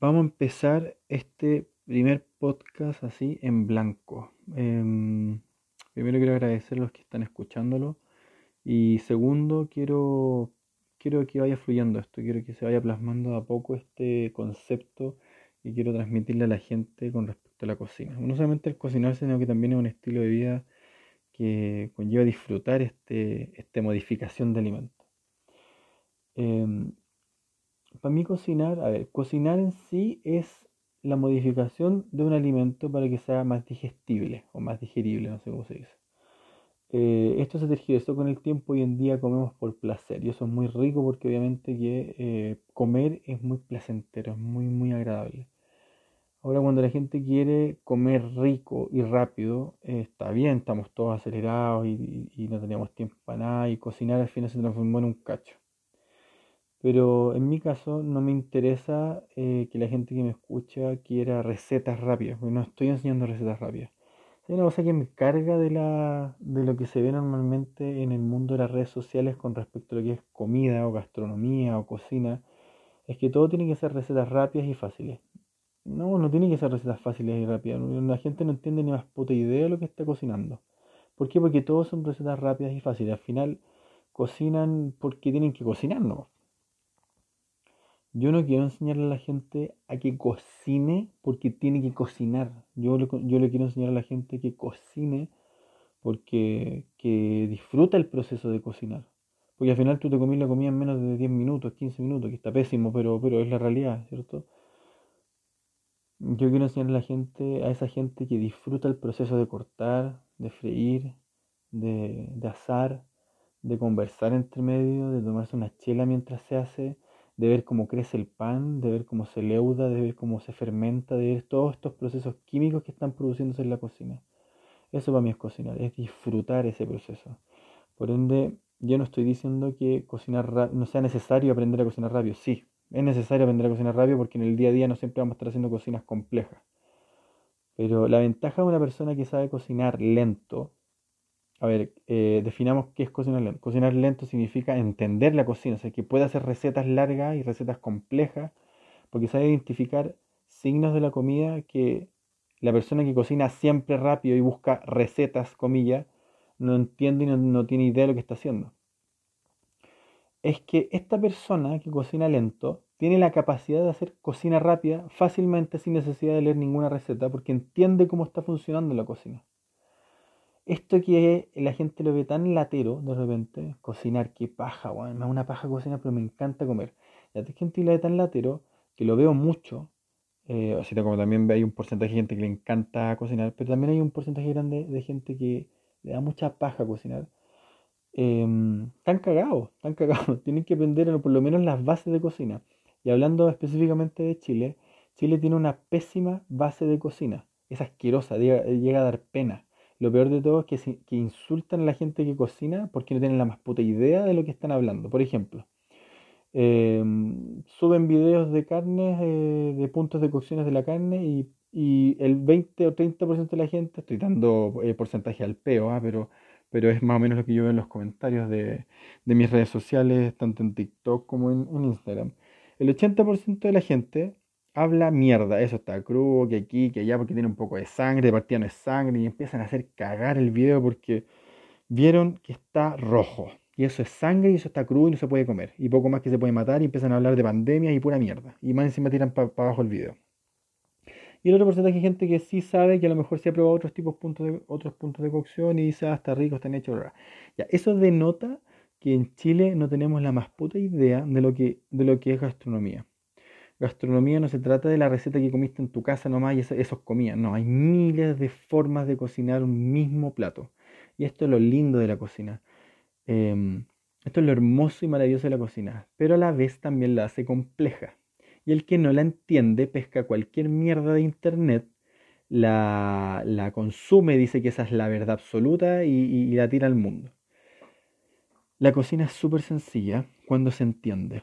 Vamos a empezar este primer podcast así en blanco. Em, primero quiero agradecer a los que están escuchándolo y segundo quiero, quiero que vaya fluyendo esto, quiero que se vaya plasmando a poco este concepto y quiero transmitirle a la gente con respecto a la cocina. No solamente el cocinar, sino que también es un estilo de vida que conlleva disfrutar este, esta modificación de alimentos. Em, para mí cocinar, a ver, cocinar en sí es la modificación de un alimento para que sea más digestible o más digerible, no sé cómo se dice. Eh, esto se tergiversó con el tiempo, hoy en día comemos por placer y eso es muy rico porque obviamente que eh, comer es muy placentero, es muy muy agradable. Ahora cuando la gente quiere comer rico y rápido, eh, está bien, estamos todos acelerados y, y, no tenemos tiempo para nada y cocinar al final se transformó en un cacho. Pero en mi caso no me interesa eh, que la gente que me escucha quiera recetas rápidas, porque no estoy enseñando recetas rápidas. Hay una cosa que me carga de, la, de lo que se ve normalmente en el mundo de las redes sociales con respecto a lo que es comida o gastronomía o cocina, es que todo tiene que ser recetas rápidas y fáciles. No, no tiene que ser recetas fáciles y rápidas. La gente no entiende ni más puta idea de lo que está cocinando. ¿Por qué? Porque todos son recetas rápidas y fáciles. Al final cocinan porque tienen que cocinar, ¿no? Yo no quiero enseñarle a la gente a que cocine porque tiene que cocinar. Yo le, yo le quiero enseñar a la gente que cocine porque que disfruta el proceso de cocinar. Porque al final tú te comís la comida en menos de 10 minutos, 15 minutos, que está pésimo, pero, pero es la realidad, ¿cierto? Yo quiero enseñarle a la gente, a esa gente que disfruta el proceso de cortar, de freír, de, de asar, de conversar entre medio, de tomarse una chela mientras se hace, de ver cómo crece el pan, de ver cómo se leuda, de ver cómo se fermenta, de ver todos estos procesos químicos que están produciéndose en la cocina. Eso para mí es cocinar, es disfrutar ese proceso. Por ende, yo no estoy diciendo que cocinar no sea necesario aprender a cocinar rápido. Sí, es necesario aprender a cocinar rápido porque en el día a día no siempre vamos a estar haciendo cocinas complejas. Pero la ventaja de una persona que sabe cocinar lento a ver, eh, definamos qué es cocinar lento. Cocinar lento significa entender la cocina, o sea, que puede hacer recetas largas y recetas complejas, porque sabe identificar signos de la comida que la persona que cocina siempre rápido y busca recetas, comillas, no entiende y no, no tiene idea de lo que está haciendo. Es que esta persona que cocina lento tiene la capacidad de hacer cocina rápida fácilmente sin necesidad de leer ninguna receta, porque entiende cómo está funcionando la cocina esto que la gente lo ve tan latero de repente, cocinar, qué paja, weón, me da una paja cocinar, pero me encanta comer. La gente lo ve tan latero que lo veo mucho, eh, así como también hay un porcentaje de gente que le encanta cocinar, pero también hay un porcentaje grande de gente que le da mucha paja cocinar. Eh, están cagados, están cagados, tienen que aprender por lo menos las bases de cocina. Y hablando específicamente de Chile, Chile tiene una pésima base de cocina, es asquerosa, llega a dar pena. Lo peor de todo es que, insultan a la gente que cocina porque no tienen la más puta idea de lo que están hablando. Por ejemplo, em, suben videos de carnes, eh, de puntos de cocciones de la carne y, el 20 o 30% de la gente, estoy dando eh, porcentaje al peo, ¿ah? pero, pero es más o menos lo que yo veo en los comentarios de, mis redes sociales, tanto en TikTok como en, en Instagram. El 80% de la gente habla mierda, eso está crudo, que aquí, que allá, porque tiene un poco de sangre, de partida no es sangre, y empiezan a hacer cagar el video porque vieron que está rojo. Y eso es sangre y eso está crudo y no se puede comer. Y poco más que se puede matar y empiezan a hablar de pandemia y pura mierda. Y más encima tiran para abajo el video. Y el otro porcentaje de gente que sí sabe que a lo mejor se ha probado otros tipos puntos de, otros puntos de cocción y dice, ah, está rico, están hechos. Ya, eso denota que en Chile no tenemos la más puta idea de lo que, de lo que es gastronomía. Gastronomía no se trata de la receta que comiste en tu casa nomás y esos comían. No, hay miles de formas de cocinar un mismo plato. Y esto es lo lindo de la cocina. Em, esto es lo hermoso y maravilloso de la cocina. Pero a la vez también la hace compleja. Y el que no la entiende pesca cualquier mierda de internet, la, la consume, dice que esa es la verdad absoluta y, y la tira al mundo. La cocina es súper sencilla cuando se entiende.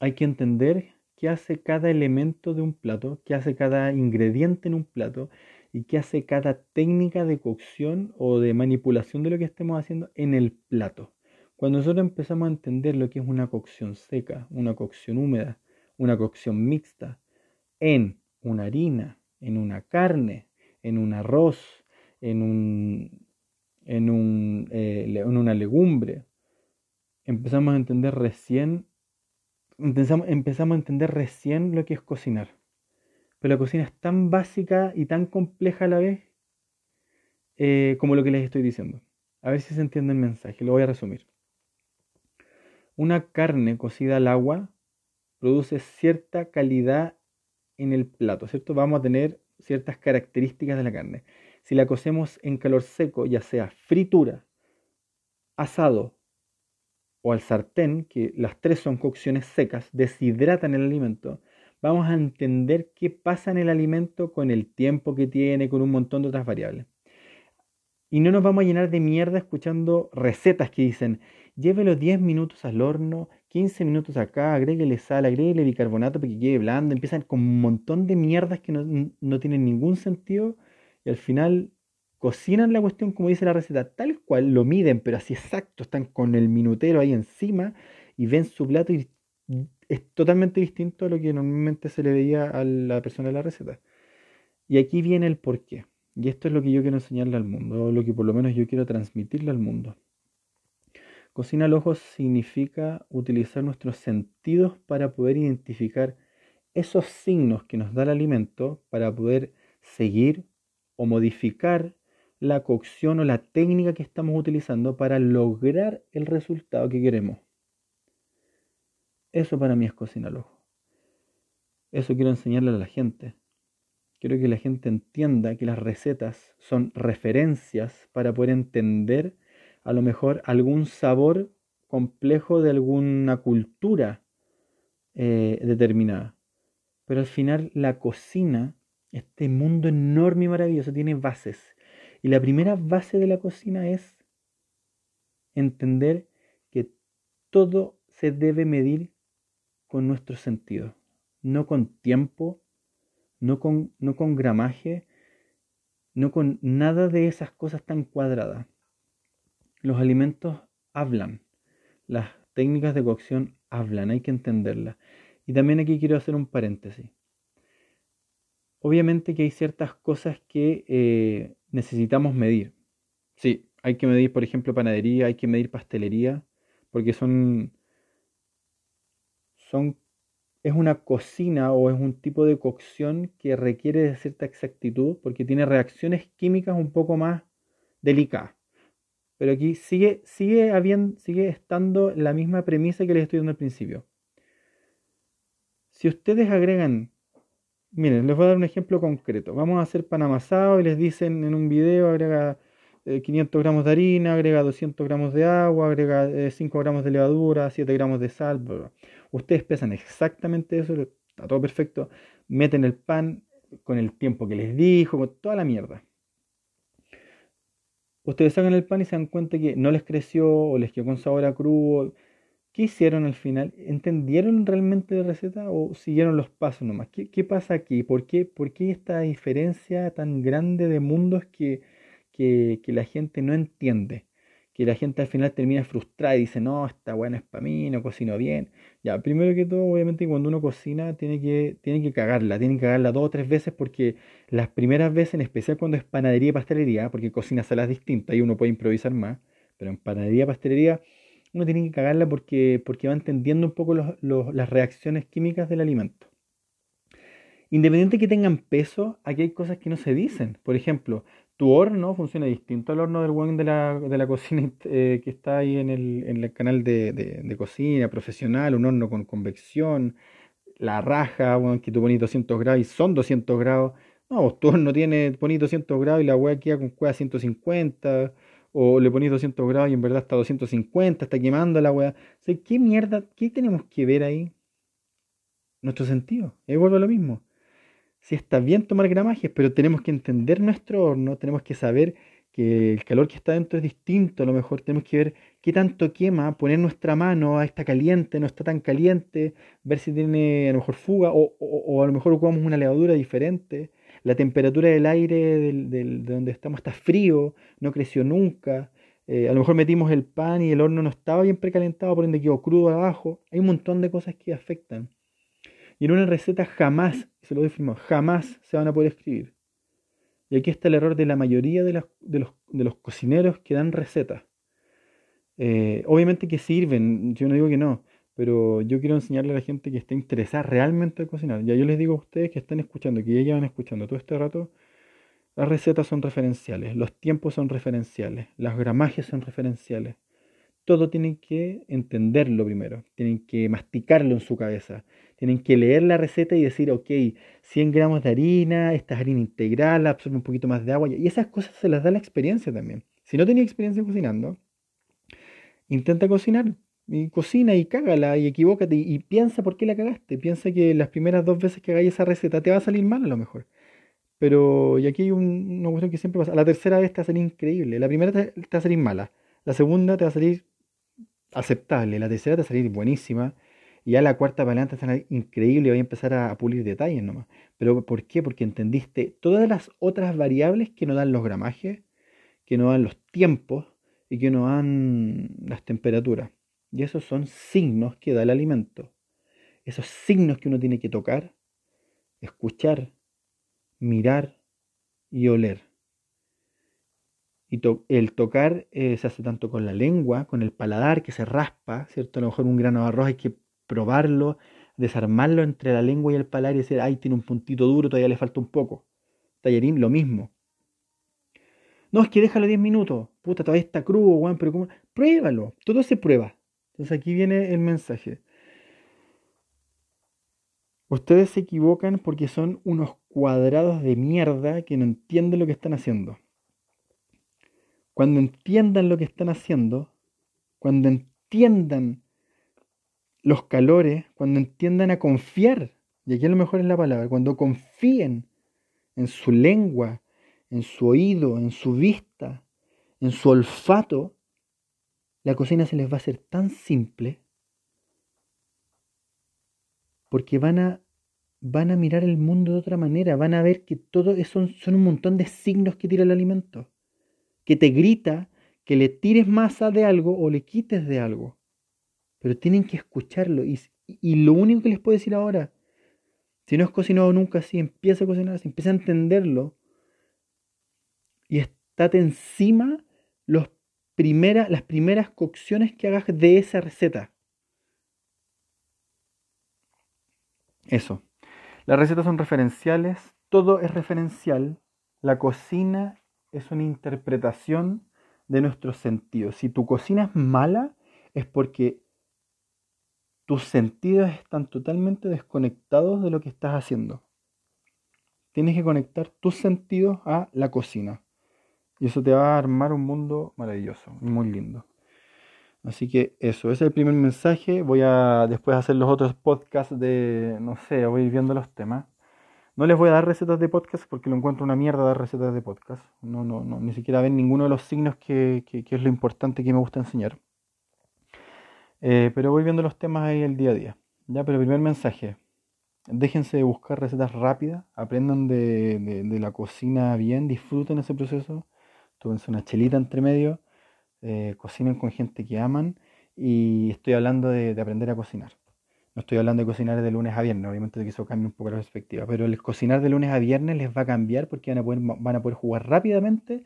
Hay que entender qué hace cada elemento de un plato, qué hace cada ingrediente en un plato y qué hace cada técnica de cocción o de manipulación de lo que estemos haciendo en el plato. Cuando nosotros empezamos a entender lo que es una cocción seca, una cocción húmeda una cocción mixta, en una harina, en una carne, en un arroz, en, un, en, un, eh, en una legumbre. Empezamos a entender recién, empezamos, a entender recién lo que es cocinar. Pero la cocina es tan básica y tan compleja a la vez eh, como lo que les estoy diciendo. A ver si se entiende el mensaje, lo voy a resumir. Una carne cocida al agua produce cierta calidad en el plato, ¿cierto? Vamos a tener ciertas características de la carne. Si la cocemos en calor seco, ya sea fritura, asado o al sartén, que las tres son cocciones secas, deshidratan el alimento, vamos a entender qué pasa en el alimento con el tiempo que tiene, con un montón de otras variables. Y no nos vamos a llenar de mierda escuchando recetas que dicen, llévelo 10 minutos al horno, 15 minutos acá, agréguele sal, agréguele bicarbonato para que quede blando. Empiezan con un montón de mierdas que no, no tienen ningún sentido y al final cocinan la cuestión como dice la receta, tal cual lo miden, pero así exacto, están con el minutero ahí encima y ven su plato y es totalmente distinto a lo que normalmente se le veía a la persona de la receta. Y aquí viene el porqué. Y esto es lo que yo quiero enseñarle al mundo, o lo que por lo menos yo quiero transmitirle al mundo. Cocina al ojo significa utilizar nuestros sentidos para poder identificar esos signos que nos da el alimento para poder seguir o modificar la cocción o la técnica que estamos utilizando para lograr el resultado que queremos. Eso para mí es cocina al. Eso quiero enseñarle a la gente. Quiero que la gente entienda que las recetas son referencias para poder entender a lo mejor algún sabor complejo de alguna cultura eh, determinada. Pero al final la cocina, este mundo enorme y maravilloso, tiene bases. Y la primera base de la cocina es entender que todo se debe medir con nuestro sentido, no con tiempo, no con, no con gramaje, no con nada de esas cosas tan cuadradas. Los alimentos hablan, las técnicas de cocción hablan, hay que entenderlas. Y también aquí quiero hacer un paréntesis. Obviamente que hay ciertas cosas que eh, necesitamos medir. Sí, hay que medir, por ejemplo, panadería, hay que medir pastelería, porque son, son, es una cocina o es un tipo de cocción que requiere de cierta exactitud, porque tiene reacciones químicas un poco más delicadas. Pero aquí sigue, sigue, habiendo, sigue estando la misma premisa que les estoy dando al principio. Si ustedes agregan, miren, les voy a dar un ejemplo concreto. Vamos a hacer pan amasado y les dicen en un video, agrega 500 eh, gramos de harina, agrega 200 gramos de agua, agrega 5 eh, gramos de levadura, 7 gramos de sal. Ustedes pesan exactamente eso, está todo perfecto. Meten el pan con el tiempo que les dijo, con toda la mierda ustedes sacan el pan y se dan cuenta que no les creció o les quedó con sabor a crudo. ¿Qué hicieron al final? ¿Entendieron realmente la receta o siguieron los pasos nomás? ¿Qué, qué pasa aquí? ¿Por qué, ¿Por qué, esta diferencia tan grande de mundos que, que, la gente no entiende? que la gente al final termina frustrada y dice, no, esta buena es para mí, no cocino bien. Ya, primero que todo, obviamente cuando uno cocina tiene que, tiene que cagarla, tiene que cagarla dos o tres veces porque las primeras veces, en especial cuando es panadería y pastelería, porque cocina salas distintas y uno puede improvisar más, pero en panadería y pastelería uno tiene que cagarla porque, porque va entendiendo un poco las reacciones químicas del alimento. Independiente que tengan peso, aquí hay cosas que no se dicen. Por ejemplo, tu horno funciona distinto al horno del buen de la, de la cocina eh, que está ahí en el, en el canal de, de, cocina profesional, un horno con convección, la raja, bueno, que tú pones 200 grados y son 200 grados. No, tu horno tiene, pones 200 grados y la hueá queda con cueva 150, o le pones 200 grados y en verdad está 250, está quemando la. O ¿qué mierda, qué tenemos que ver ahí? Nuestro sentido, es vuelvo a lo mismo sí está bien tomar gramajes, pero tenemos que entender nuestro horno, tenemos que saber que el calor que está dentro es distinto, a lo mejor tenemos que ver qué tanto quema, poner nuestra mano, a está caliente, no está tan caliente, ver si tiene a lo mejor fuga o, a lo mejor ocupamos una levadura diferente, la temperatura del aire de donde estamos está frío, no creció nunca, eh, a lo mejor metimos el pan y el horno no estaba bien precalentado, por ende quedó crudo abajo, hay un montón de cosas que afectan. Y en una receta jamás, se lo decimos, jamás se van a poder escribir. Y aquí está el error de la mayoría de, los, de los, cocineros que dan recetas. Eh, obviamente que sirven, yo no digo que no, pero yo quiero enseñarle a la gente que está interesada realmente en cocinar. Ya yo les digo a ustedes que están escuchando, que ya llevan escuchando todo este rato, las recetas son referenciales, los tiempos son referenciales, las gramajes son referenciales. Todo tienen que entenderlo primero, tienen que masticarlo en su cabeza, tienen que leer la receta y decir, ok, 100 gramos de harina, esta es harina integral, absorbe un poquito más de agua, y esas cosas se las da la experiencia también. Si no tenía experiencia cocinando, intenta cocinar, y cocina y cágala y equivócate y, piensa por qué la cagaste. Piensa que las primeras dos veces que hagáis esa receta te va a salir mal a lo mejor. Pero, y aquí hay un, una cuestión que siempre pasa. La tercera vez te va a salir increíble. La primera te, va a salir mala. La segunda te va a salir aceptable. La tercera te va a salir buenísima. Y ya la cuarta para adelante te va a salir increíble y vas a empezar a, pulir detalles nomás. Pero ¿por qué? Porque entendiste todas las otras variables que no dan los gramajes, que no dan los tiempos y que no dan las temperaturas. Y esos son signos que da el alimento. Esos signos que uno tiene que tocar, escuchar, mirar y oler. Y el tocar eh, se hace tanto con la lengua, con el paladar que se raspa, ¿cierto? A lo mejor un grano de arroz hay que probarlo, desarmarlo entre la lengua y el paladar y decir, ay, tiene un puntito duro, todavía le falta un poco. Tallarín, lo mismo. No, es que déjalo 10 minutos. Puta, todavía está crudo, weón, pero ¿cómo? Pruébalo. Todo se prueba. Entonces aquí viene el mensaje. Ustedes se equivocan porque son unos cuadrados de mierda que no entienden lo que están haciendo. Cuando entiendan lo que están haciendo, cuando entiendan los calores, cuando entiendan a confiar, y aquí a lo mejor es la palabra, cuando confíen en su lengua, en su oído, en su vista, en su olfato, la cocina se les va a hacer tan simple porque van a, van a mirar el mundo de otra manera, van a ver que todo son, son un montón de signos que tira el alimento, que te grita que le tires masa de algo o le quites de algo, pero tienen que escucharlo y, y lo único que les puedo decir ahora, si no has cocinado nunca así, empieza a cocinar así, empieza a entenderlo y estate encima los primera, las primeras cocciones que hagas de esa receta. Eso. Las recetas son referenciales, todo es referencial. La cocina es una interpretación de nuestros sentidos. Si tu cocina es mala, es porque tus sentidos están totalmente desconectados de lo que estás haciendo. Tienes que conectar tus sentidos a la cocina. Y eso te va a armar un mundo maravilloso muy lindo. Así que eso, ese es el primer mensaje. Voy a después hacer los otros podcasts de, no sé, voy viendo los temas. No les voy a dar recetas de podcast porque lo encuentro una mierda dar recetas de podcast. No, no, no, ni siquiera ven ninguno de los signos que, que, es lo importante que me gusta enseñar. Eh, pero voy viendo los temas ahí el día a día. Ya, pero primer mensaje. Déjense de buscar recetas rápidas, aprendan de, de la cocina bien, disfruten ese proceso tómense una chelita entre medio, eh, cocinen con gente que aman y estoy hablando de, aprender a cocinar. No estoy hablando de cocinar de lunes a viernes, obviamente que eso cambia un poco la perspectiva, pero el cocinar de lunes a viernes les va a cambiar porque van a poder, jugar rápidamente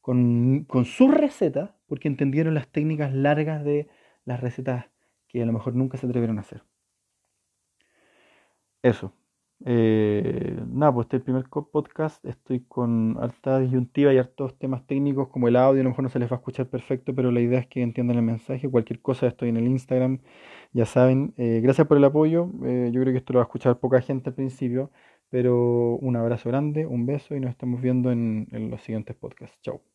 con, con sus recetas porque entendieron las técnicas largas de las recetas que a lo mejor nunca se atrevieron a hacer. Eso. Eh, nada, pues este es el primer podcast. Estoy con harta disyuntiva y hartos temas técnicos como el audio. A lo mejor no se les va a escuchar perfecto, pero la idea es que entiendan el mensaje. Cualquier cosa, estoy en el Instagram. Ya saben, eh, gracias por el apoyo. Eh, yo creo que esto lo va a escuchar poca gente al principio, pero un abrazo grande, un beso y nos estamos viendo en, en los siguientes podcasts. Chao.